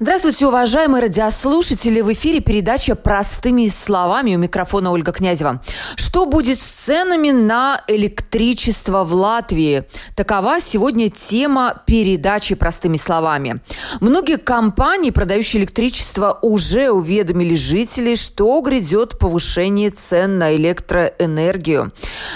Здравствуйте, уважаемые радиослушатели! В эфире передача «Простыми словами» у микрофона Ольга Князева. Что будет с ценами на электричество в Латвии? Такова сегодня тема передачи «Простыми словами». Многие компании, продающие электричество, уже уведомили жителей, что грядет повышение цен на электроэнергию.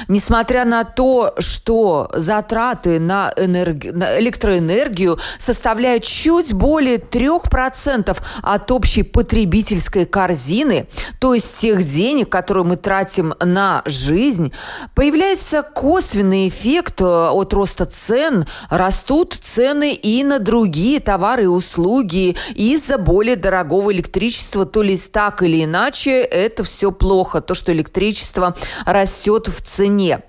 Несмотря на то, что затраты на, энерг... на электроэнергию составляют чуть более трех процентов от общей потребительской корзины, то есть тех денег, которые мы тратим на жизнь, появляется косвенный эффект э, от роста цен, растут цены и на другие товары и услуги. Из-за более дорогого электричества, то ли так или иначе, это все плохо, то, что электричество растет в цене.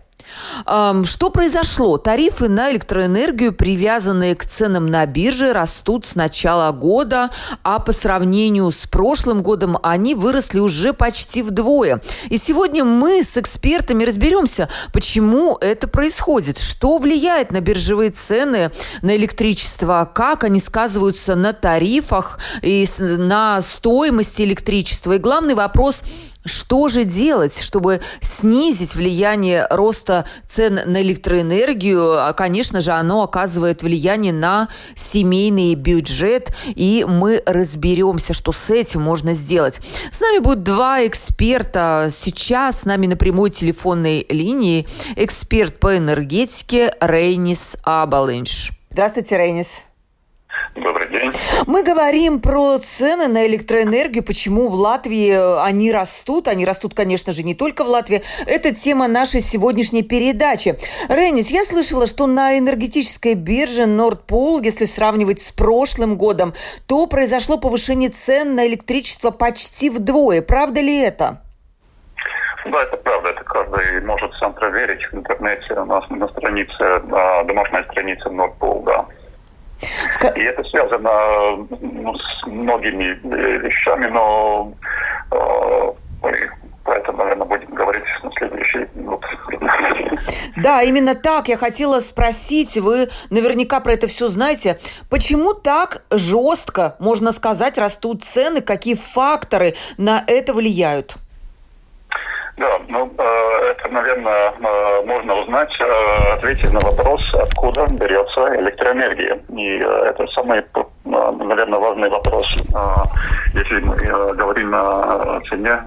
Что произошло? Тарифы на электроэнергию, привязанные к ценам на бирже, растут с начала года, а по сравнению с прошлым годом они выросли уже почти вдвое. И сегодня мы с экспертами разберемся, почему это происходит, что влияет на биржевые цены на электричество, как они сказываются на тарифах и на стоимости электричества. И главный вопрос – что же делать, чтобы снизить влияние роста цен на электроэнергию? А, конечно же, оно оказывает влияние на семейный бюджет, и мы разберемся, что с этим можно сделать. С нами будут два эксперта. Сейчас с нами на прямой телефонной линии эксперт по энергетике Рейнис Абалинш. Здравствуйте, Рейнис. Добрый день. Мы говорим про цены на электроэнергию, почему в Латвии э, они растут. Они растут, конечно же, не только в Латвии. Это тема нашей сегодняшней передачи. Ренис, я слышала, что на энергетической бирже Nordpool, если сравнивать с прошлым годом, то произошло повышение цен на электричество почти вдвое. Правда ли это? Да, это правда. Это каждый может сам проверить в интернете у нас на странице, на домашней странице Nordpool, да. И это связано ну, с многими э, вещами, но э, про это, наверное, будем говорить на следующий минут. Да, именно так я хотела спросить. Вы наверняка про это все знаете. Почему так жестко, можно сказать, растут цены? Какие факторы на это влияют? Да, ну, э, это, наверное, э, можно узнать, э, ответить на вопрос, откуда берется электроэнергия. И это самый, наверное, важный вопрос, если мы говорим о цене,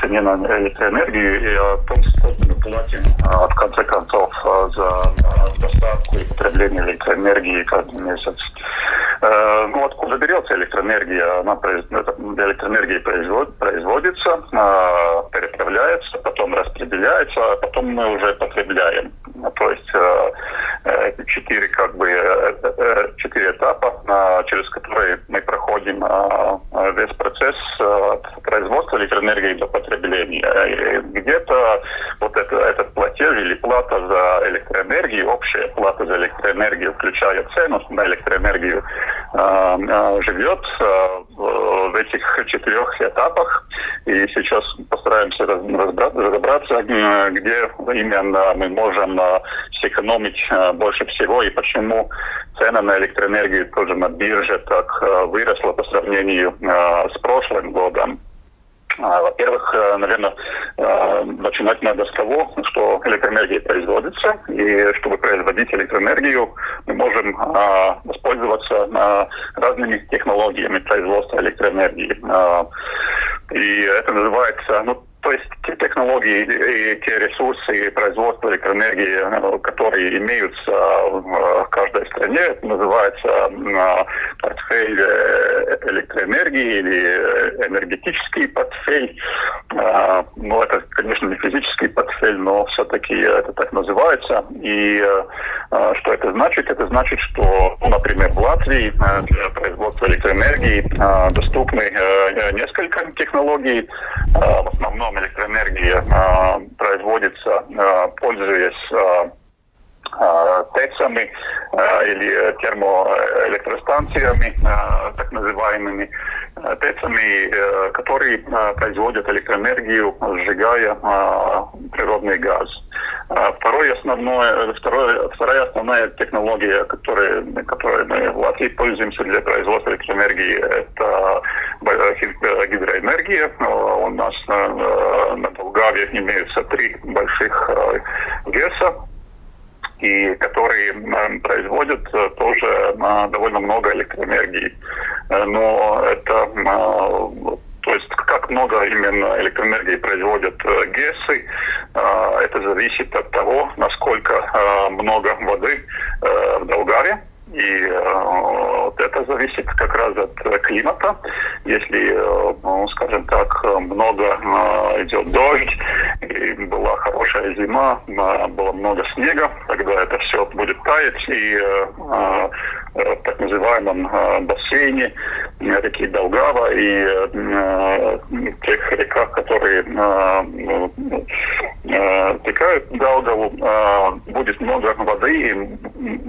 цене на электроэнергию и о том, сколько мы платим, в конце концов, за доставку и потребление электроэнергии каждый месяц. Ну, откуда берется электроэнергия? Она, электроэнергия производится, переправляется потом распределяется, а потом мы уже потребляем. Ну, то есть э, э, четыре как бы э, четыре этапа, через которые мы проходим весь процесс от производства электроэнергии до потребления. Где-то вот это, этот платеж или плата за электроэнергию, общая плата за электроэнергию, включая цену на электроэнергию, живет этих четырех этапах. И сейчас постараемся разобраться, где именно мы можем э, сэкономить э, больше всего и почему цена на электроэнергию тоже на бирже так э, выросла по сравнению с прошлым годом. Во-первых, наверное, начинать надо с того, что электроэнергия производится, и чтобы производить электроэнергию, мы можем воспользоваться разными технологиями производства электроэнергии. И это называется, ну, то есть те технологии и те ресурсы производства электроэнергии, э, которые имеются в каждой стране, это называется э, портфель э, электроэнергии или энергетический портфель. Ну, это, конечно, не физический портфель, но все-таки это так называется. И что это значит? Это значит, что, ну, например, в Латвии для производства электроэнергии доступны несколько технологий, в основном электроэнергия производится, пользуясь ТЭЦами, или термоэлектростанциями, так называемыми ТЭЦами, которые производят электроэнергию, сжигая природный газ. Второе основное, второе, вторая основная технология, которой, которой мы в Латвии пользуемся для производства электроэнергии, это гидроэнергия. У нас на, на Долгаве имеются три больших ГЭСа, и которые производят э, тоже довольно много электроэнергии. Э, но это то есть как много именно электроэнергии производят э, ГЭСы, это зависит от того, насколько много воды в Долгаре и э, вот это зависит как раз от климата. Если, э, ну, скажем так, много э, идет дождь, и была хорошая зима, было много снега, тогда это все будет таять, и так называемом бассейне реки Долгава и тех реках, которые текают в Долгаву, будет много воды и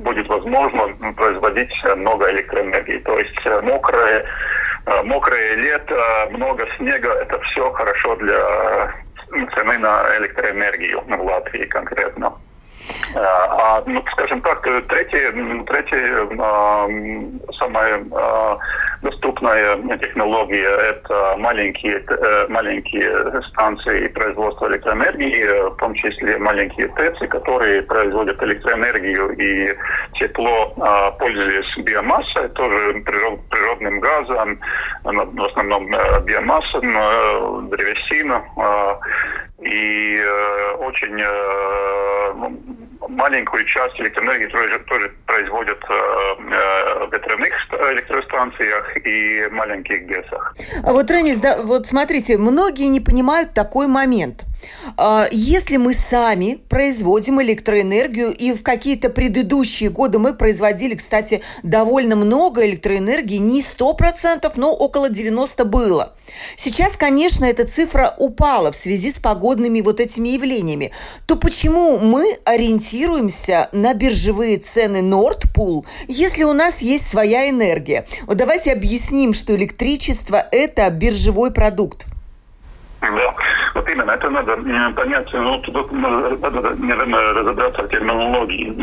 будет возможно производить много электроэнергии. То есть э, мокрое, э, мокрое лето, много снега, это все хорошо для цены на электроэнергию в Латвии конкретно. Э, а, ну, скажем так, третье, третье самое доступная технология – это маленькие, э, маленькие станции производства электроэнергии, в том числе маленькие ТЭЦы, которые производят электроэнергию и тепло, а, пользуясь биомассой, тоже природным газом, в основном э, биомасса, э, древесина. И очень ну, маленькую часть электроэнергии тоже, тоже производят э, э, в ветряных электростанциях и маленьких ГЭСах. А вот, Ренис, да, вот смотрите, многие не понимают такой момент. А, если мы сами производим электроэнергию, и в какие-то предыдущие годы мы производили, кстати, довольно много электроэнергии, не 100%, но около 90% было. Сейчас, конечно, эта цифра упала в связи с погодными вот этими явлениями. То почему мы ориентируемся на биржевые цены Nordpool, если у нас есть своя энергия? Вот давайте объясним, что электричество – это биржевой продукт. Да, вот именно, это надо понять, ну, тут надо, наверное, разобраться в терминологии.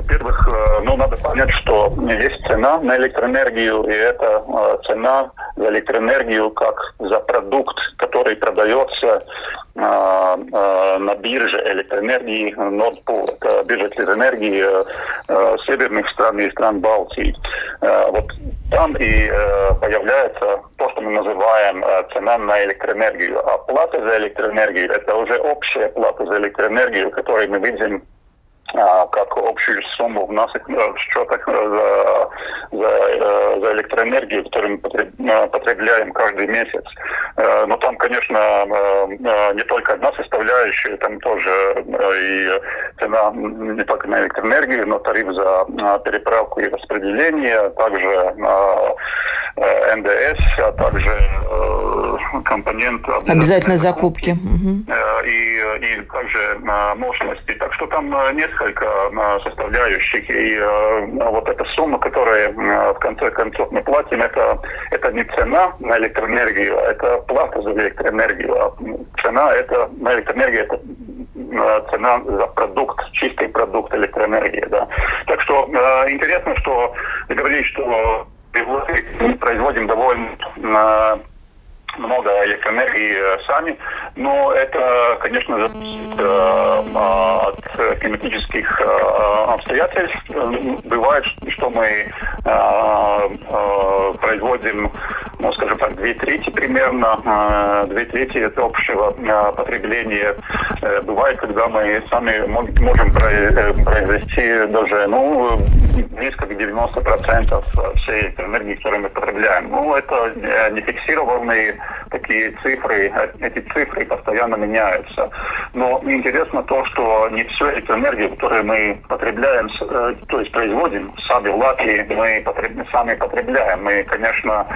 Э, э, во-первых, э, ну, надо понять, что есть цена на электроэнергию, и это цена за электроэнергию как за продукт, который продается на бирже электроэнергии Nordpool. Это биржа электроэнергии северных стран и стран Балтии. Вот там и э, появляется то, что мы называем э, цена на электроэнергию. А плата за электроэнергию – это уже общая плата за электроэнергию, которую мы видим как общую сумму в наших э, счетах э, за, за, э, за электроэнергию, которую мы потребляем каждый месяц. Но там, конечно, не только одна составляющая, там тоже и цена не только на электроэнергию, но тариф за переправку и распределение, также НДС, а также компонент обязательной закупки. И, и также мощности. Так что там несколько несколько составляющих. И вот эта сумма, которую в конце концов мы платим, это, это не цена на электроэнергию, а это плата за электроэнергию. А цена это, на электроэнергию это цена за продукт, чистый продукт электроэнергии. Да. Так что интересно, что вы говорите, что производим довольно много электроэнергии э, сами, но это, конечно, зависит э, от климатических э, обстоятельств. Бывает, что мы производим, ну, скажем так, две трети примерно, две трети это общего потребления. Бывает, когда мы сами можем произвести даже, ну, близко к 90% всей электроэнергии, которую мы потребляем. Ну, это не фиксированные такие цифры, эти цифры постоянно меняются. Но интересно то, что не всю эту энергию, которую мы потребляем, э, то есть производим сами в Латвии, мы потреб... сами потребляем. Мы, конечно,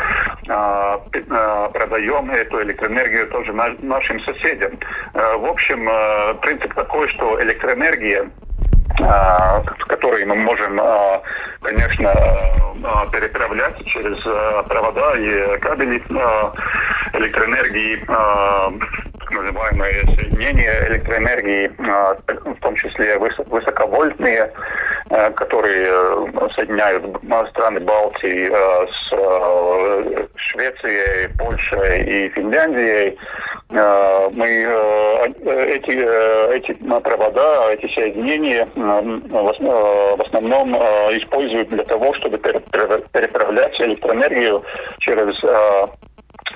э, э, продаем эту электроэнергию тоже нашим соседям. В общем, принцип такой, что электроэнергия который которые мы можем, конечно, переправлять через провода и кабели электроэнергии так называемые соединения электроэнергии, в том числе высоковольтные, которые соединяют страны Балтии с Швецией, Польшей и Финляндией. Мы эти, эти провода, эти соединения в основном используют для того, чтобы переправлять электроэнергию через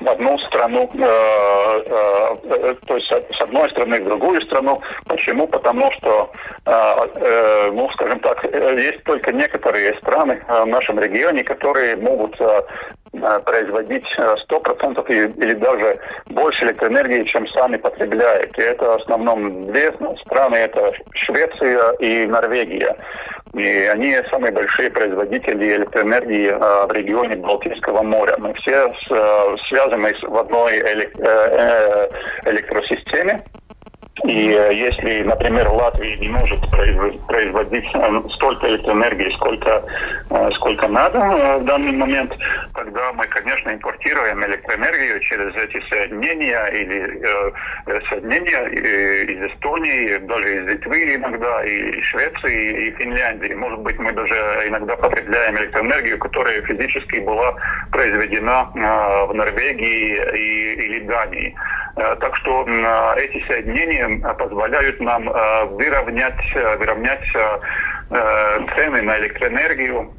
в одну страну, э, э, э, то есть с одной страны в другую страну. Почему? Потому что, ну, скажем так, есть только некоторые страны в нашем регионе, которые могут производить 100% или даже больше электроэнергии, чем сами потребляют. И это в основном две страны, это Швеция и Норвегия. И они самые большие производители электроэнергии э, в регионе Балтийского моря. Мы все с, связаны в одной э, электросистеме. И э, если, например, Латвия не может производить э, столько электроэнергии, сколько, э, сколько надо в данный момент, тогда мы, конечно, импортируем электроэнергию через эти соединения или соединения из Эстонии, даже из Литвы иногда, и Швеции, и Финляндии. Может быть, мы даже иногда потребляем электроэнергию, которая физически была произведена в Норвегии и, или Дании. Так что эти соединения позволяют нам э, выровнять, выровнять цены на электроэнергию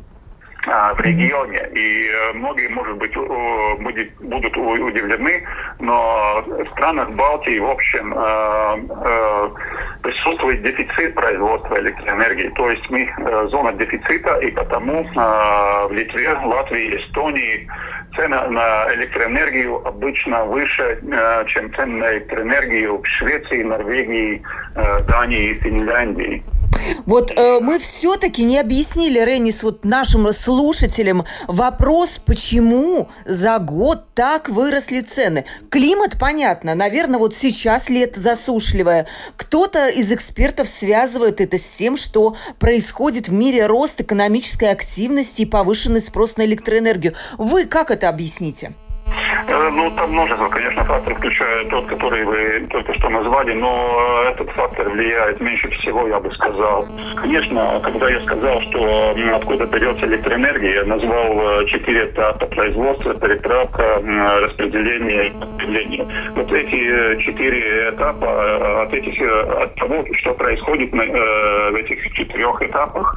в регионе. И многие, может быть, будет, будут удивлены, но в странах Балтии, в общем, присутствует дефицит производства электроэнергии. То есть мы зона дефицита, и потому в Литве, Латвии, Эстонии цена на электроэнергию обычно выше, э, чем цена на электроэнергию в Швеции, Норвегии, э, Дании и Финляндии. Вот э, мы все-таки не объяснили, Реннис, вот нашим слушателям вопрос, почему за год так выросли цены. Климат, понятно, наверное, вот сейчас лето засушливое. Кто-то из экспертов связывает это с тем, что происходит в мире рост экономической активности и повышенный спрос на электроэнергию. Вы как это объясните? Э, ну, там множество, конечно, факторов, включая тот, который вы только что назвали, но этот фактор влияет меньше всего, я бы сказал. Конечно, когда я сказал, что откуда берется электроэнергия, я назвал э, четыре этапа производства, переправка, распределение и потребление. Вот эти э, четыре этапа, от, этих, от того, что происходит в этих четырех этапах,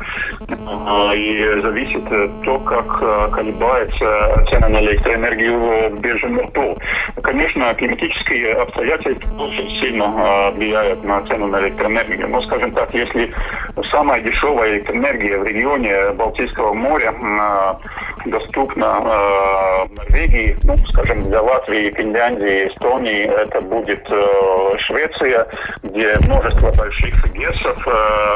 и зависит то, как колебается цена на электроэнергию биржем РТУ. Конечно, климатические обстоятельства очень сильно а, влияют на цену на электроэнергию. Но, скажем так, если самая дешевая электроэнергия в регионе Балтийского моря доступна а, в Норвегии, ну, скажем, для Латвии, Финляндии, Эстонии, это будет Швеция, где множество больших ГЭСов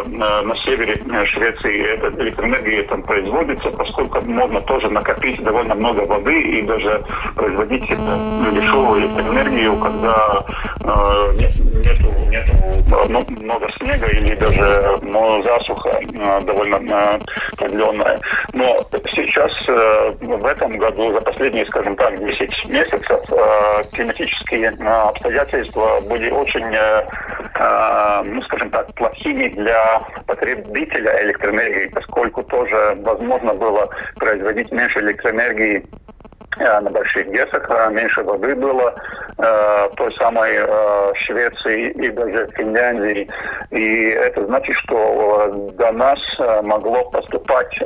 на севере Швеции эта электроэнергия там производится, поскольку можно тоже накопить довольно много воды и даже производить дешевую электроэнергию, когда э, нет, нету ну, много снега или даже ну, засуха э, довольно э, продленная. Но сейчас э, в этом году, за последние, скажем так, 10 месяцев, климатические обстоятельства были очень, ну, скажем так, плохими для потребителя электроэнергии, поскольку тоже возможно было производить меньше электроэнергии на больших гесах, э, меньше воды было э, той самой Швеции и даже Финляндии. И это значит, что до нас могло поступать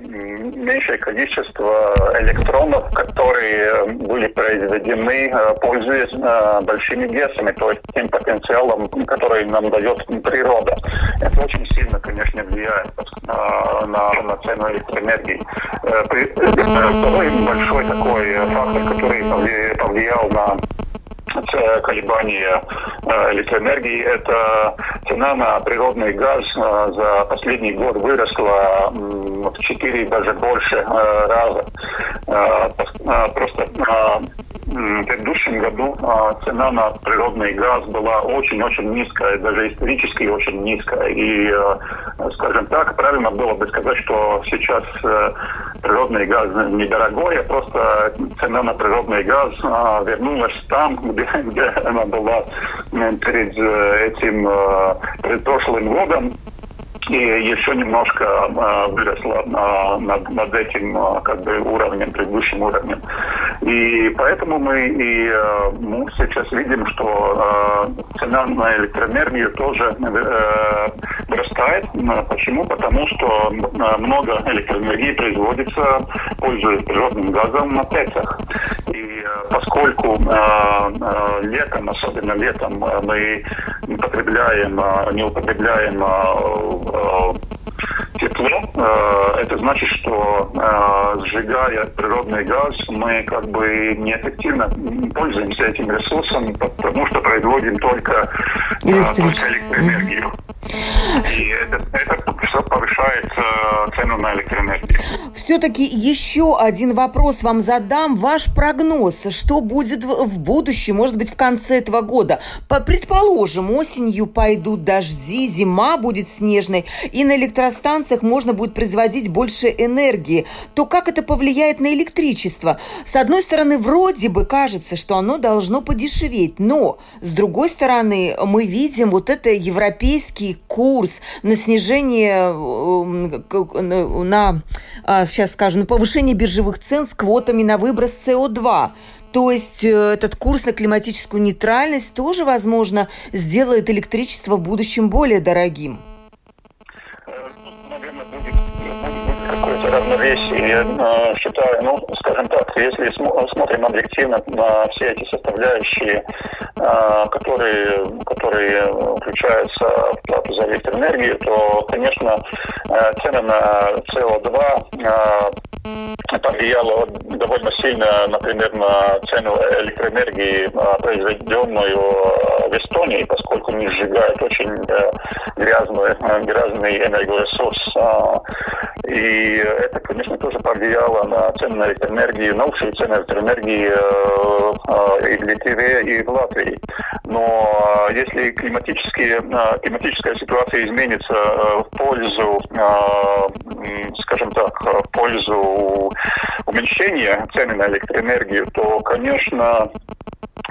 меньшее количество электронов, которые были произведены, пользуясь большими гесами, то есть тем потенциалом, который нам дает природа. Это очень сильно, конечно, влияет на, на цену электроэнергии. Второй большой такой фактор, который повлиял на колебания электроэнергии. Это цена на природный газ за последний год выросла в 4 даже больше раза. Просто в предыдущем году цена на природный газ была очень-очень низкая, даже исторически очень низкая. И, скажем так, правильно было бы сказать, что сейчас э, природный газ недорогой, а просто цена на природный газ а, вернулась там, где, где она была перед э, этим, э, перед прошлым годом и еще немножко э, выросла над, над этим э, как бы уровнем, предыдущим уровнем. И поэтому мы и мы сейчас видим, что цена на электроэнергию тоже э, вырастает. Почему? Потому что много электроэнергии производится, пользуясь природным газом на ТЭЦах. И поскольку летом, особенно летом, мы не потребляем, не употребляем тепло, э, это значит, что э, сжигая природный газ, мы как бы неэффективно пользуемся этим ресурсом, потому что производим только, только электроэнергию. И это, это повышает цену на электроэнергию. Все-таки еще один вопрос вам задам. Ваш прогноз, что будет в будущем, может быть, в конце этого года? По, предположим, осенью пойдут дожди, зима будет снежной, и на электростанциях можно будет производить больше энергии. То как это повлияет на электричество? С одной стороны, вроде бы кажется, что оно должно подешеветь, но с другой стороны, мы видим вот это европейский курс на снижение э, на, а, сейчас скажем, на повышение биржевых цен с квотами на выброс СО2. То есть э, этот курс на климатическую нейтральность тоже, возможно, сделает электричество в будущем более дорогим. Я э, считаю, ну, скажем так, если смотрим объективно на все эти составляющие, э, которые, которые включаются в плату за электроэнергию, то, конечно, э, цена на СО2 повлияло довольно сильно, например, на цену электроэнергии, произведенную в Эстонии, поскольку они сжигают очень грязный, грязный энергоресурс. И это, конечно, тоже повлияло на цены на электроэнергию, на общие цены электроэнергии и в Литве, и в Латвии. Но если климатические, климатическая ситуация изменится в пользу, скажем так, в пользу уменьшения цены на электроэнергию, то, конечно,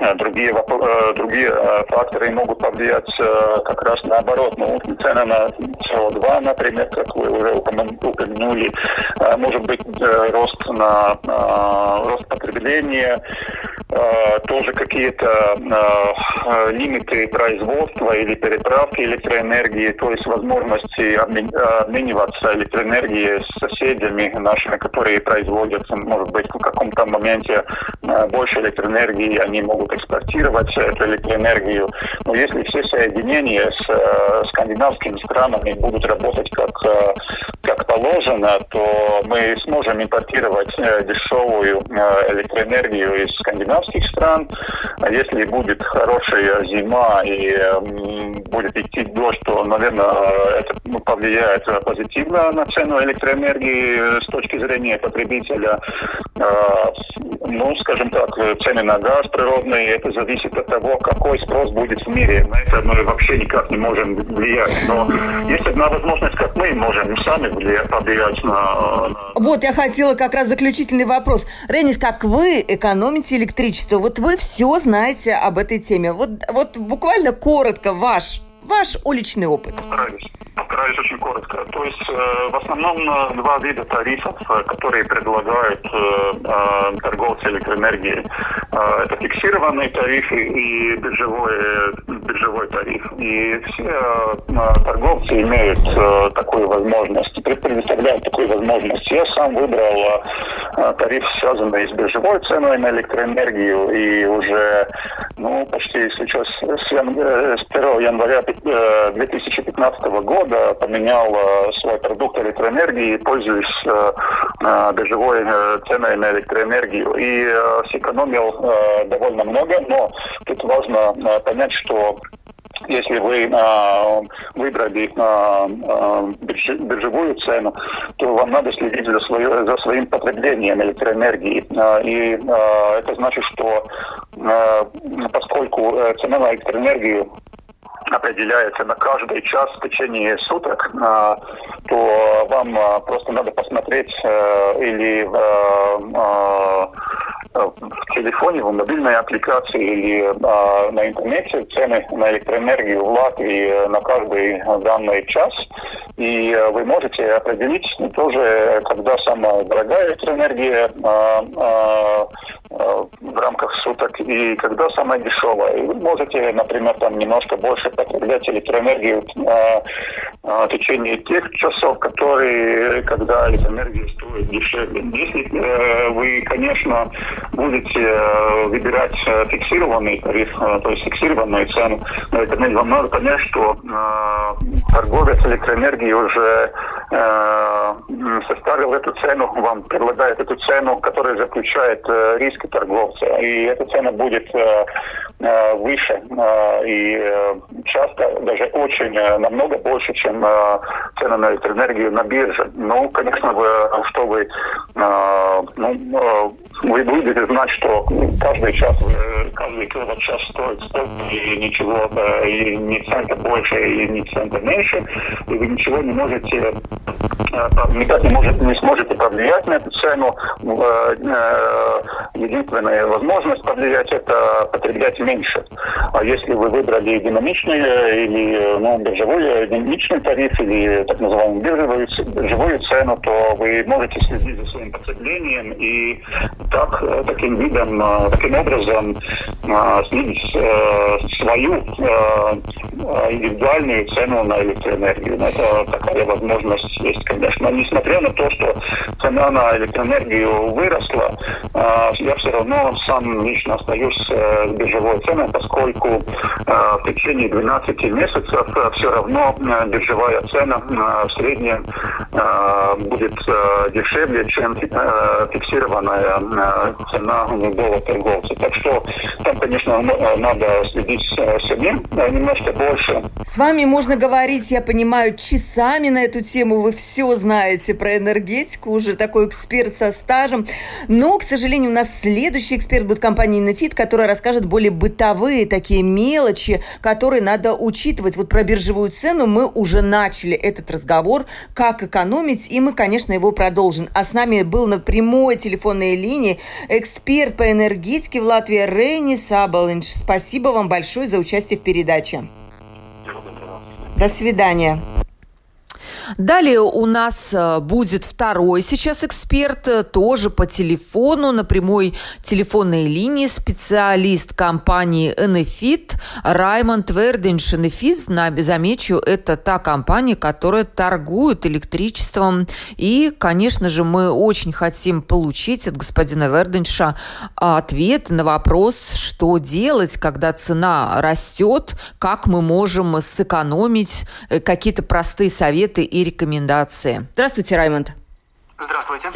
Э, другие, э, другие э, факторы могут повлиять как раз наоборот. Ну, цена на СО2, например, как вы уже упомянули, может быть рост на рост потребления, тоже какие-то лимиты производства или переправки электроэнергии, то есть возможности обмениваться электроэнергией с соседями нашими, которые производят, может быть, в каком-то моменте больше электроэнергии, они могут экспортировать эту электроэнергию. Но если все соединения с э, скандинавскими странами будут работать как, э, как положено, то мы сможем импортировать э, дешевую э, электроэнергию из скандинавских стран. А если будет хорошая зима и э, будет идти дождь, то, наверное, это ну, повлияет позитивно на цену электроэнергии с точки зрения потребителя. Э, ну, скажем так, цены на газ природный это зависит от того, какой спрос будет в мире. На это мы вообще никак не можем влиять. Но есть одна возможность, как мы можем сами влиять, повлиять на. Вот я хотела как раз заключительный вопрос. Ренис, как вы экономите электричество? Вот вы все знаете об этой теме. Вот, вот буквально коротко ваш, ваш уличный опыт. Постараюсь постараюсь очень коротко. То есть э, в основном э, два вида тарифов, э, которые предлагают торговцы электроэнергией. Это фиксированные тарифы и биржевой, биржевой тариф. И все торговцы имеют такую возможность, предоставляют такую возможность. Я сам выбрал тариф, связанный с биржевой ценой на электроэнергию, и уже ну, почти сейчас с, 1 января 2015 года поменял свой продукт электроэнергии, пользуюсь э, биржевой ценой на электроэнергию и сэкономил довольно много, но тут важно понять, что если вы э, выбрали э, биржевую цену, то вам надо следить за, свое, за своим потреблением электроэнергии. Э, и э, это значит, что э, поскольку цена на электроэнергию определяется на каждый час в течение суток, то вам просто надо посмотреть или в в телефоне, в мобильной аппликации или а, на интернете цены на электроэнергию в Латвии на каждый данный час. И вы можете определить тоже, когда самая дорогая электроэнергия а, а, в рамках суток и когда самая дешевая. И вы можете, например, там немножко больше потреблять электроэнергию а, а, в течение тех часов, которые, когда электроэнергия стоит дешевле. Если э, вы, конечно, будете э, выбирать э, фиксированный тариф, то есть фиксированную цену на электроэнергию, вам надо понять, что торговец электроэнергии уже составил эту цену, вам предлагает эту цену, которая заключает риск риски торговца. И эта цена будет э, э, выше э, и часто даже очень намного больше, чем цена на электроэнергию на бирже. Ну, конечно, вы, что вы, ну, вы будете знать, что каждый час, каждый киловатт-час стоит столько, и ничего, и ни цента больше, и ни цента меньше, и вы ничего не можете, никак не, можете, не сможете повлиять на эту цену единственная возможность повлиять это потреблять меньше. А если вы выбрали динамичный или ну, биржевой динамичный тариф или так называемую биржевую, биржевую цену, то вы можете следить за своим потреблением и так, таким видом, таким образом снизить свою индивидуальную цену на электроэнергию. Но это такая возможность есть, конечно. Несмотря на то, что цена на электроэнергию выросла, я все равно сам лично остаюсь э, с биржевой ценой, поскольку э, в течение 12 месяцев э, все равно биржевая цена в среднем будет дешевле, чем фиксированная цена любого торговца. Так что конечно, надо следить себе немножко больше. С вами можно говорить, я понимаю, часами на эту тему. Вы все знаете про энергетику, уже такой эксперт со стажем. Но, к сожалению, у нас следующий эксперт будет компания Inefit, которая расскажет более бытовые такие мелочи, которые надо учитывать. Вот про биржевую цену мы уже начали этот разговор, как экономить, и мы, конечно, его продолжим. А с нами был на прямой телефонной линии эксперт по энергетике в Латвии Рейни Сабалинч. Спасибо вам большое за участие в передаче. До свидания. Далее у нас э, будет второй сейчас эксперт, э, тоже по телефону, на прямой телефонной линии, специалист компании Enefit Раймонд Верденш. Enefit, замечу, это та компания, которая торгует электричеством. И, конечно же, мы очень хотим получить от господина Верденша ответ на вопрос, что делать, когда цена растет, как мы можем сэкономить, э, какие-то простые советы и рекомендации. Здравствуйте, Раймонд. Здравствуйте.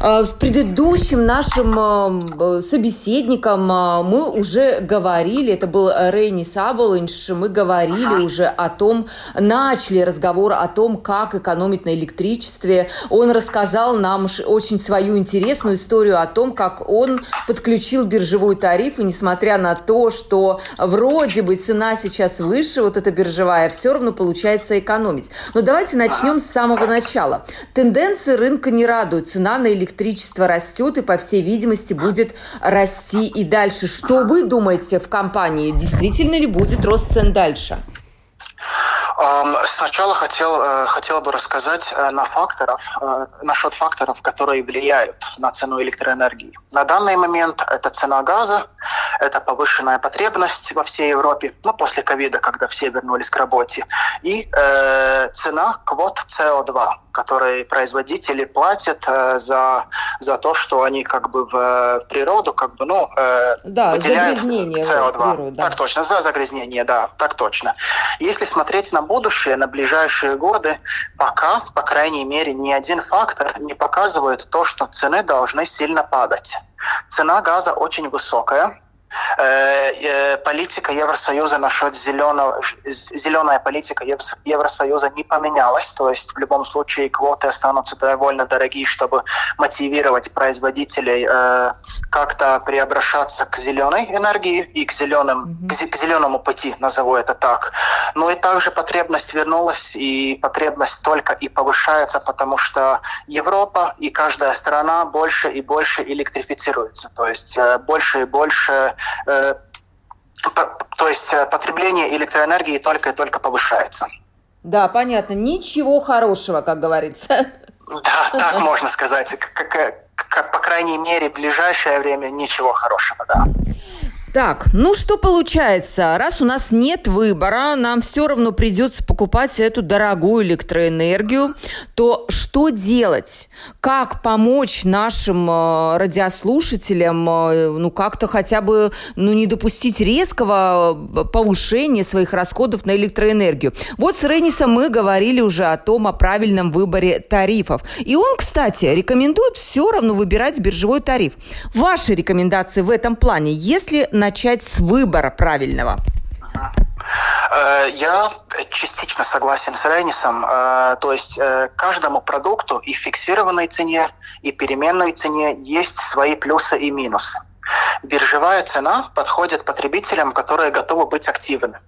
А, с предыдущим нашим а, собеседником а, мы уже говорили, это был Рейни Саболинш, мы говорили ага. уже о том, начали разговор о том, как экономить на электричестве. Он рассказал нам очень свою интересную историю о том, как он подключил биржевой тариф, и несмотря на то, что вроде бы цена сейчас выше, вот эта биржевая, все равно получается экономить. Но давайте начнем с самого начала. Тенденции рынка не радует. Цена на электричество растет и, по всей видимости, будет расти и дальше. Что вы думаете в компании? Действительно ли будет рост цен дальше? Сначала хотел, э, хотел бы рассказать э, на факторов, э, насчет факторов, которые влияют на цену электроэнергии. На данный момент это цена газа, это повышенная потребность во всей Европе, ну, после ковида, когда все вернулись к работе, и э, цена квот СО2, которые производители платят э, за, за то, что они как бы в, в природу как бы, ну, э, да, выделяют CO2. Природу, да. Так точно, за загрязнение, да, так точно. Если смотреть на будущее, на ближайшие годы, пока, по крайней мере, ни один фактор не показывает то, что цены должны сильно падать. Цена газа очень высокая, политика Евросоюза насчет зеленого, зеленая политика Евросоюза не поменялась, то есть в любом случае квоты останутся довольно дорогие, чтобы мотивировать производителей э, как-то преобращаться к зеленой энергии и к, зеленым, mm-hmm. к, зеленому пути, назову это так. Но и также потребность вернулась, и потребность только и повышается, потому что Европа и каждая страна больше и больше электрифицируется, то есть больше и больше Э, то есть э, потребление электроэнергии только и только повышается. Да, понятно. Ничего хорошего, как говорится. Да, так можно сказать. Как, как, по крайней мере, в ближайшее время ничего хорошего, да. Так, ну что получается? Раз у нас нет выбора, нам все равно придется покупать эту дорогую электроэнергию, то что делать? Как помочь нашим э, радиослушателям, э, ну как-то хотя бы, ну не допустить резкого э, повышения своих расходов на электроэнергию? Вот с Ренисом мы говорили уже о том, о правильном выборе тарифов. И он, кстати, рекомендует все равно выбирать биржевой тариф. Ваши рекомендации в этом плане, если начать с выбора правильного? Э, я частично согласен с Рейнисом. Э, то есть э, каждому продукту и фиксированной цене, и переменной цене есть свои плюсы и минусы. Биржевая цена подходит потребителям, которые готовы быть активны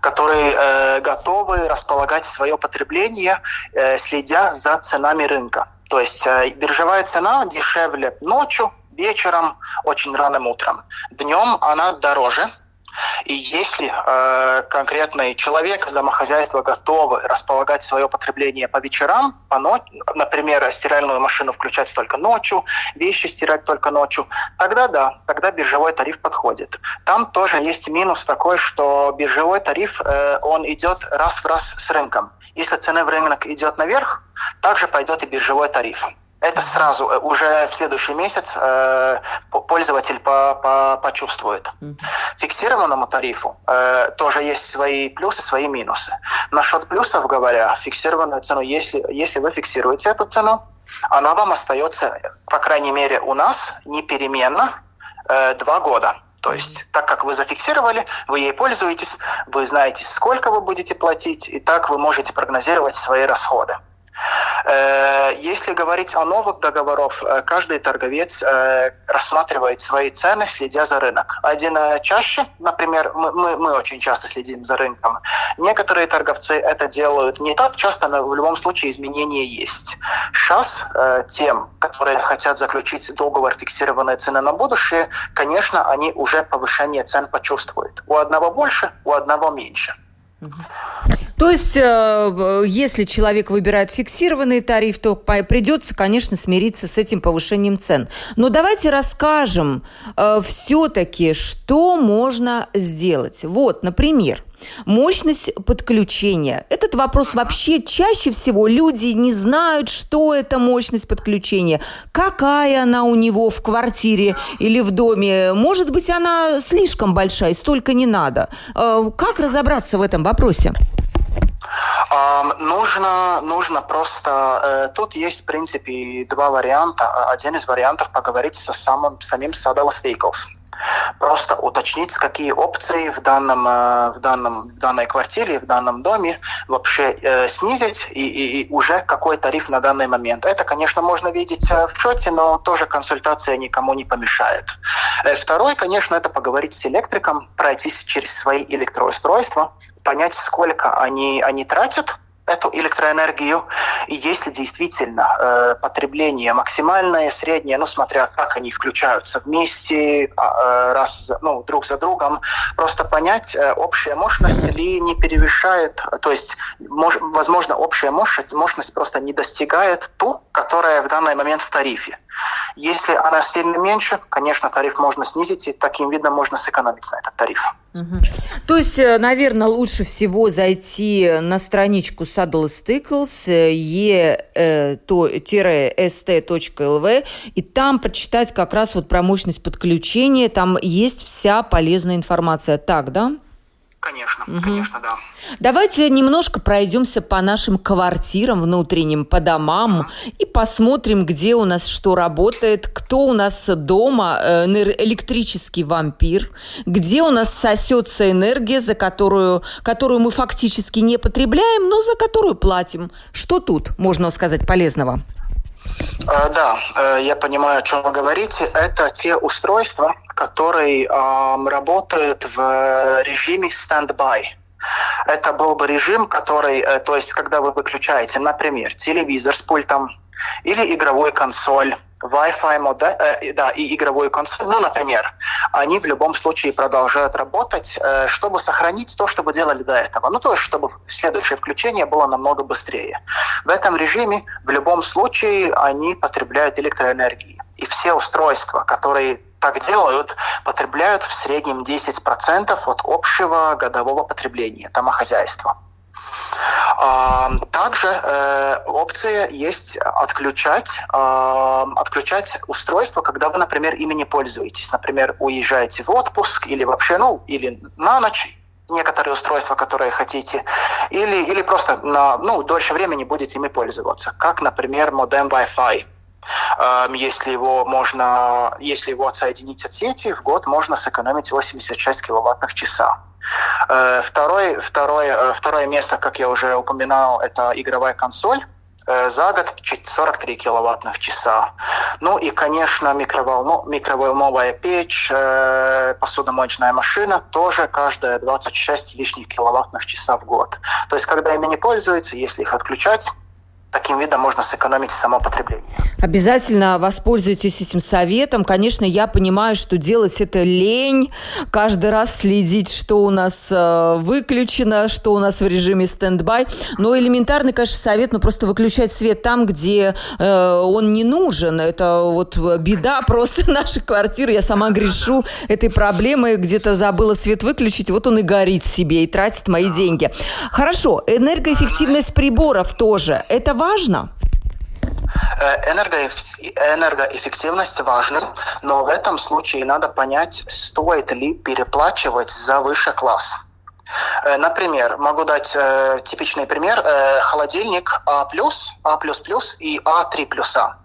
которые э, готовы располагать свое потребление, э, следя за ценами рынка. То есть э, биржевая цена дешевле ночью, вечером, очень ранним утром. Днем она дороже, и если э, конкретный человек, домохозяйство готовы располагать свое потребление по вечерам, по ночь, например, стиральную машину включать только ночью, вещи стирать только ночью, тогда да, тогда биржевой тариф подходит. Там тоже есть минус такой, что биржевой тариф, э, он идет раз в раз с рынком. Если цена в рынок идет наверх, также пойдет и биржевой тариф это сразу, э, уже в следующий месяц э, пользователь по, по, почувствует. Фиксированному тарифу э, тоже есть свои плюсы, свои минусы. Насчет плюсов говоря, фиксированную цену, если, если вы фиксируете эту цену, она вам остается, по крайней мере у нас, непеременно э, два года. То есть, так как вы зафиксировали, вы ей пользуетесь, вы знаете, сколько вы будете платить, и так вы можете прогнозировать свои расходы. Э, если говорить о новых договорах, э, каждый торговец э, рассматривает свои цены, следя за рынок. Один чаще, например, мы, мы, мы очень часто следим за рынком. Некоторые торговцы это делают не так часто, но в любом случае изменения есть. Сейчас тем, которые хотят заключить договор фиксированной цены на будущее, конечно, они уже повышение цен почувствуют. У одного больше, у одного меньше. То есть, э, если человек выбирает фиксированный тариф, то придется, конечно, смириться с этим повышением цен. Но давайте расскажем э, все-таки, что можно сделать. Вот, например, Мощность подключения. Этот вопрос вообще чаще всего люди не знают, что это мощность подключения, какая она у него в квартире или в доме. Может быть, она слишком большая, столько не надо. Э, как разобраться в этом вопросе? Нужно, нужно просто... Э, тут есть, в принципе, два варианта. Один из вариантов поговорить со самым, самим Saddle Staples просто уточнить, какие опции в, данном, э, в, данном, в данной квартире, в данном доме вообще э, снизить и, и, и уже какой тариф на данный момент. Это, конечно, можно видеть э, в счете, но тоже консультация никому не помешает. Э, второй, конечно, это поговорить с электриком, пройтись через свои электроустройства, понять, сколько они, они тратят эту электроэнергию, и если действительно э, потребление максимальное, среднее, ну, смотря как они включаются вместе, а, э, раз, ну, друг за другом, просто понять, э, общая мощность ли не перевешает, то есть, мож, возможно, общая мощность, мощность просто не достигает ту, которая в данный момент в тарифе. Если она сильно меньше, конечно, тариф можно снизить, и таким видом можно сэкономить на этот тариф. Угу. То есть, э, наверное, лучше всего зайти на страничку Saddle Stickles e-st.lv и там прочитать как раз вот про мощность подключения. Там есть вся полезная информация. Так, да? Конечно, угу. конечно, да. Давайте немножко пройдемся по нашим квартирам внутренним, по домам угу. и посмотрим, где у нас что работает, кто у нас дома э, электрический вампир, где у нас сосется энергия, за которую, которую мы фактически не потребляем, но за которую платим. Что тут можно сказать полезного? Э, да, э, я понимаю, о чем вы говорите. Это те устройства, которые работают в режиме стендбай. Это был бы режим, который, э, то есть, когда вы выключаете, например, телевизор с пультом или игровую консоль, Wi-Fi модем, э, да, и игровую консоль, ну, например, они в любом случае продолжают работать, э, чтобы сохранить то, что вы делали до этого. Ну, то есть, чтобы следующее включение было намного быстрее. В этом режиме в любом случае они потребляют электроэнергии. И все устройства, которые так делают, потребляют в среднем 10% от общего годового потребления домохозяйства. А, также э, опция есть отключать, э, отключать устройство, когда вы, например, ими не пользуетесь. Например, уезжаете в отпуск или вообще, ну, или на ночь, некоторые устройства, которые хотите, или, или просто на ну, дольше времени будете ими пользоваться, как, например, модем Wi-Fi. Эм, если его можно, если его отсоединить от сети, в год можно сэкономить 86 киловаттных часа. Э, второе, второе, э, второе место, как я уже упоминал, это игровая консоль э, за год 43 киловаттных часа. Ну и, конечно, микроволно, микроволновая печь, посудомоечная машина тоже каждая 26 лишних киловаттных часа в год. То есть, когда ими не пользуются, если их отключать, таким видом можно сэкономить само потребление. Обязательно воспользуйтесь этим советом. Конечно, я понимаю, что делать это лень, каждый раз следить, что у нас э, выключено, что у нас в режиме стендбай. Но элементарный, конечно, совет, ну просто выключать свет там, где э, он не нужен. Это вот беда просто нашей квартиры. Я сама грешу этой проблемой, где-то забыла свет выключить, вот он и горит себе и тратит мои деньги. Хорошо, энергоэффективность приборов тоже. Это важно? Э, энергоэффективность важна, но в этом случае надо понять, стоит ли переплачивать за высший класс. Э, например, могу дать э, типичный пример. Э, холодильник А+, А++ и А3 плюса.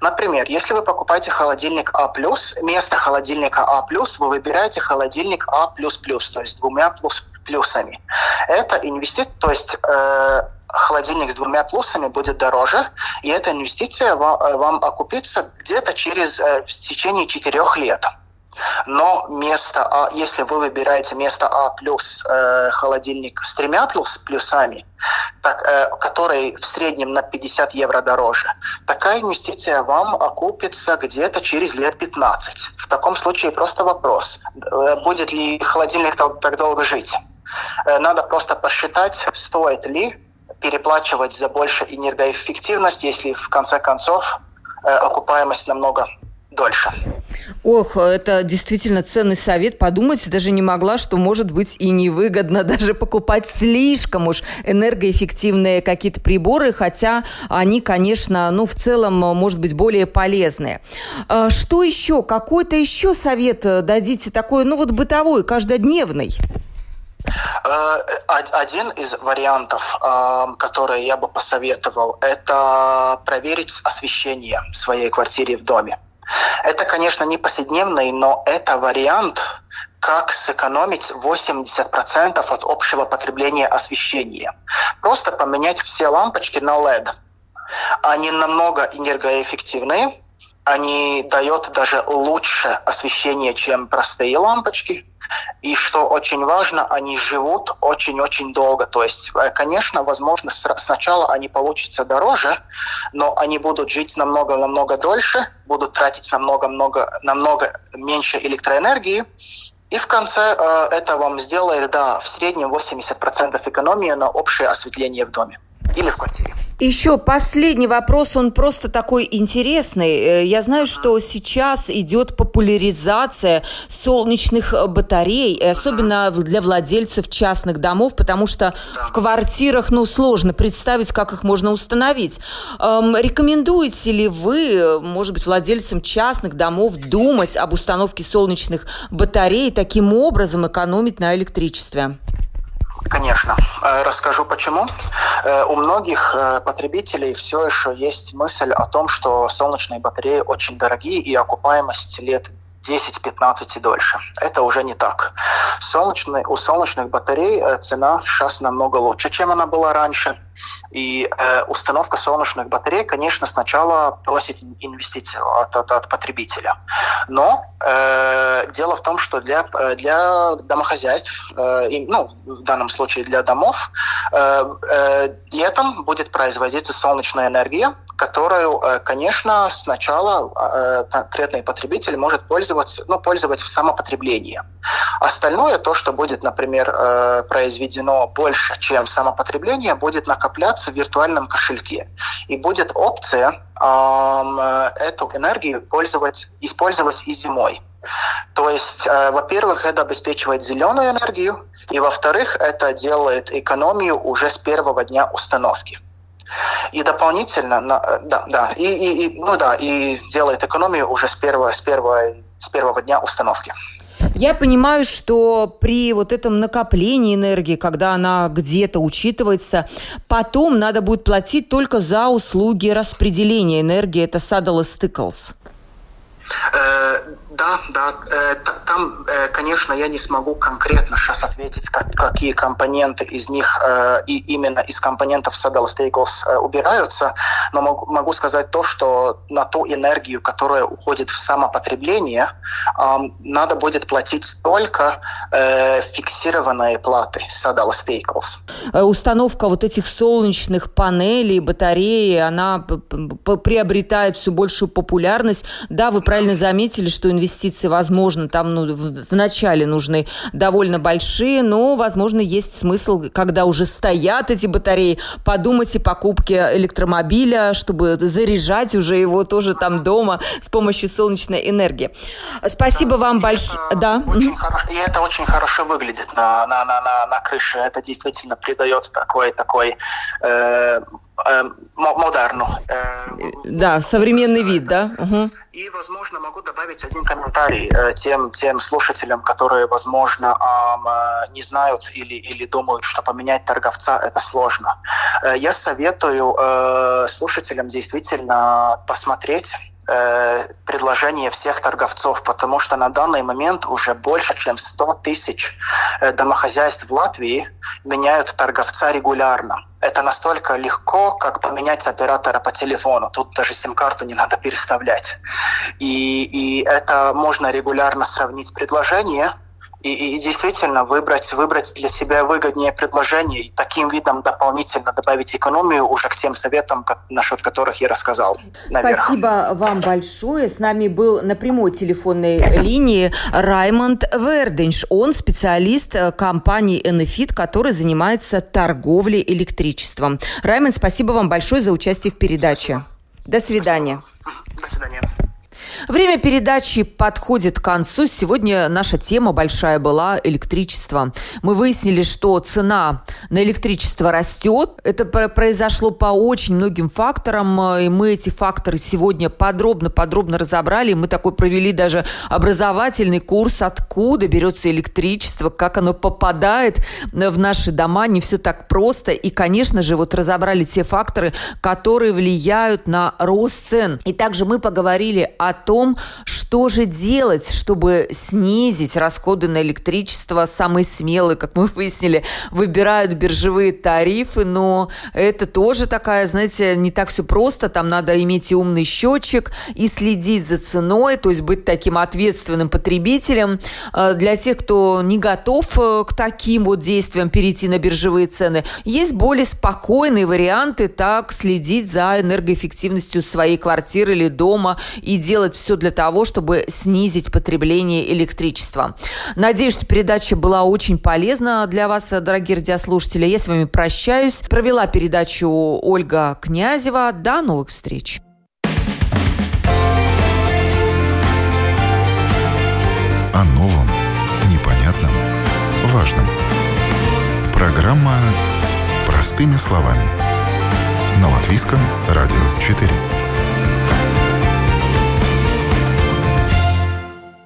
Например, если вы покупаете холодильник А+, вместо холодильника А+, вы выбираете холодильник А++, то есть двумя плюс, плюсами. Это инвестиция, то есть э, холодильник с двумя плюсами будет дороже, и эта инвестиция вам, э, вам окупится где-то через э, в течение четырех лет. Но место А, если вы выбираете место А плюс э, холодильник с тремя плюс плюсами, так, э, который в среднем на 50 евро дороже, такая инвестиция вам окупится где-то через лет 15. В таком случае просто вопрос, э, будет ли холодильник так, так долго жить. Э, надо просто посчитать, стоит ли переплачивать за больше энергоэффективность, если в конце концов э, окупаемость намного дольше. Ох, это действительно ценный совет. Подумать даже не могла, что может быть и невыгодно даже покупать слишком уж энергоэффективные какие-то приборы, хотя они, конечно, ну, в целом, может быть, более полезные. А что еще? Какой-то еще совет дадите такой, ну, вот бытовой, каждодневный? Э, один из вариантов, э, который я бы посоветовал, это проверить освещение своей квартире в доме. Это, конечно, не повседневный, но это вариант, как сэкономить 80% от общего потребления освещения. Просто поменять все лампочки на LED. Они намного энергоэффективные, они дают даже лучше освещение, чем простые лампочки. И что очень важно, они живут очень-очень долго. То есть, э, конечно, возможно, сначала они получатся дороже, но они будут жить намного-намного дольше, будут тратить намного-много намного меньше электроэнергии. И в конце э, это вам сделает, да, в среднем 80% экономии на общее осветление в доме или в квартире. Еще последний вопрос, он просто такой интересный. Э, я знаю, что сейчас идет популяризация солнечных батарей, особенно для владельцев частных домов, потому что в квартирах, ну, сложно представить, как их можно установить. Эм, рекомендуете ли вы, может быть, владельцам частных домов думать об установке солнечных батарей таким образом экономить на электричестве? Конечно. Э, расскажу почему. Э, у многих э, потребителей все еще есть мысль о том, что солнечные батареи очень дорогие и окупаемость лет 10-15 и дольше. Это уже не так. Солнечный, у солнечных батарей цена сейчас намного лучше, чем она была раньше. И э, установка солнечных батарей, конечно, сначала просит инвестицию от, от, от потребителя. Но э, дело в том, что для, для домохозяйств, э, и, ну, в данном случае для домов, э, э, летом будет производиться солнечная энергия, которую, э, конечно, сначала э, конкретный потребитель может пользоваться, ну, пользовать в самопотреблении. Остальное, то, что будет, например, э, произведено больше, чем самопотребление, будет накопляться в виртуальном кошельке. И будет опция эту энергию пользовать, использовать и зимой. То есть, во-первых, это обеспечивает зеленую энергию, и во-вторых, это делает экономию уже с первого дня установки. И дополнительно, э, да, да, и, и, и, ну да, и делает экономию уже с первого, с первого, с первого дня установки. Я понимаю, что при вот этом накоплении энергии, когда она где-то учитывается, потом надо будет платить только за услуги распределения энергии. Это Saddle Stickles. Э, да, да. Э, там, э, конечно, я не смогу конкретно сейчас ответить, как, какие компоненты из них и именно из компонентов Saddle Staples убираются, но могу, могу сказать то, что на ту энергию, которая уходит в самопотребление, надо будет платить только фиксированные платы Saddle Staples. Установка вот этих солнечных панелей, батареи, она приобретает все большую популярность. Да, вы правильно заметили, что инвестиции, возможно, там ну, в, начале нужны довольно большие, но, возможно, есть смысл, когда уже стоят эти батареи, подумать о покупке электромобиля, чтобы заряжать уже его тоже там дома с помощью солнечной энергии. Спасибо вам большое. Да. Очень хорошо. И это очень хорошо выглядит на, на, на, на, на крыше. Это действительно придает такой, такой э, модерну. Э, да, современный вид, да? Угу. И, возможно, могу добавить один комментарий э, тем, тем слушателям, которые, возможно, э, не знают или, или думают, что поменять торговца – это сложно. Я советую слушателям действительно посмотреть предложение всех торговцов, потому что на данный момент уже больше, чем 100 тысяч домохозяйств в Латвии меняют торговца регулярно. Это настолько легко, как поменять оператора по телефону. Тут даже сим-карту не надо переставлять. И, и это можно регулярно сравнить предложение – и, и действительно выбрать, выбрать для себя выгоднее предложение и таким видом дополнительно добавить экономию уже к тем советам, как, насчет которых я рассказал. Наверх. Спасибо вам большое. С нами был на прямой телефонной линии Раймонд Верденш. Он специалист э, компании Enefit, который занимается торговлей электричеством. Раймонд, спасибо вам большое за участие в передаче. Спасибо. До свидания. Спасибо. До свидания. Время передачи подходит к концу. Сегодня наша тема большая была электричество. Мы выяснили, что цена на электричество растет. Это произошло по очень многим факторам, и мы эти факторы сегодня подробно-подробно разобрали. Мы такой провели даже образовательный курс, откуда берется электричество, как оно попадает в наши дома. Не все так просто. И, конечно же, вот разобрали те факторы, которые влияют на рост цен. И также мы поговорили о том, том, что же делать, чтобы снизить расходы на электричество. Самые смелые, как мы выяснили, выбирают биржевые тарифы, но это тоже такая, знаете, не так все просто. Там надо иметь и умный счетчик, и следить за ценой, то есть быть таким ответственным потребителем. Э, для тех, кто не готов э, к таким вот действиям перейти на биржевые цены, есть более спокойные варианты так следить за энергоэффективностью своей квартиры или дома и делать все для того, чтобы снизить потребление электричества. Надеюсь, что передача была очень полезна для вас, дорогие радиослушатели. Я с вами прощаюсь. Провела передачу Ольга Князева. До новых встреч. О новом, непонятном, важном. Программа «Простыми словами» на Латвийском радио 4.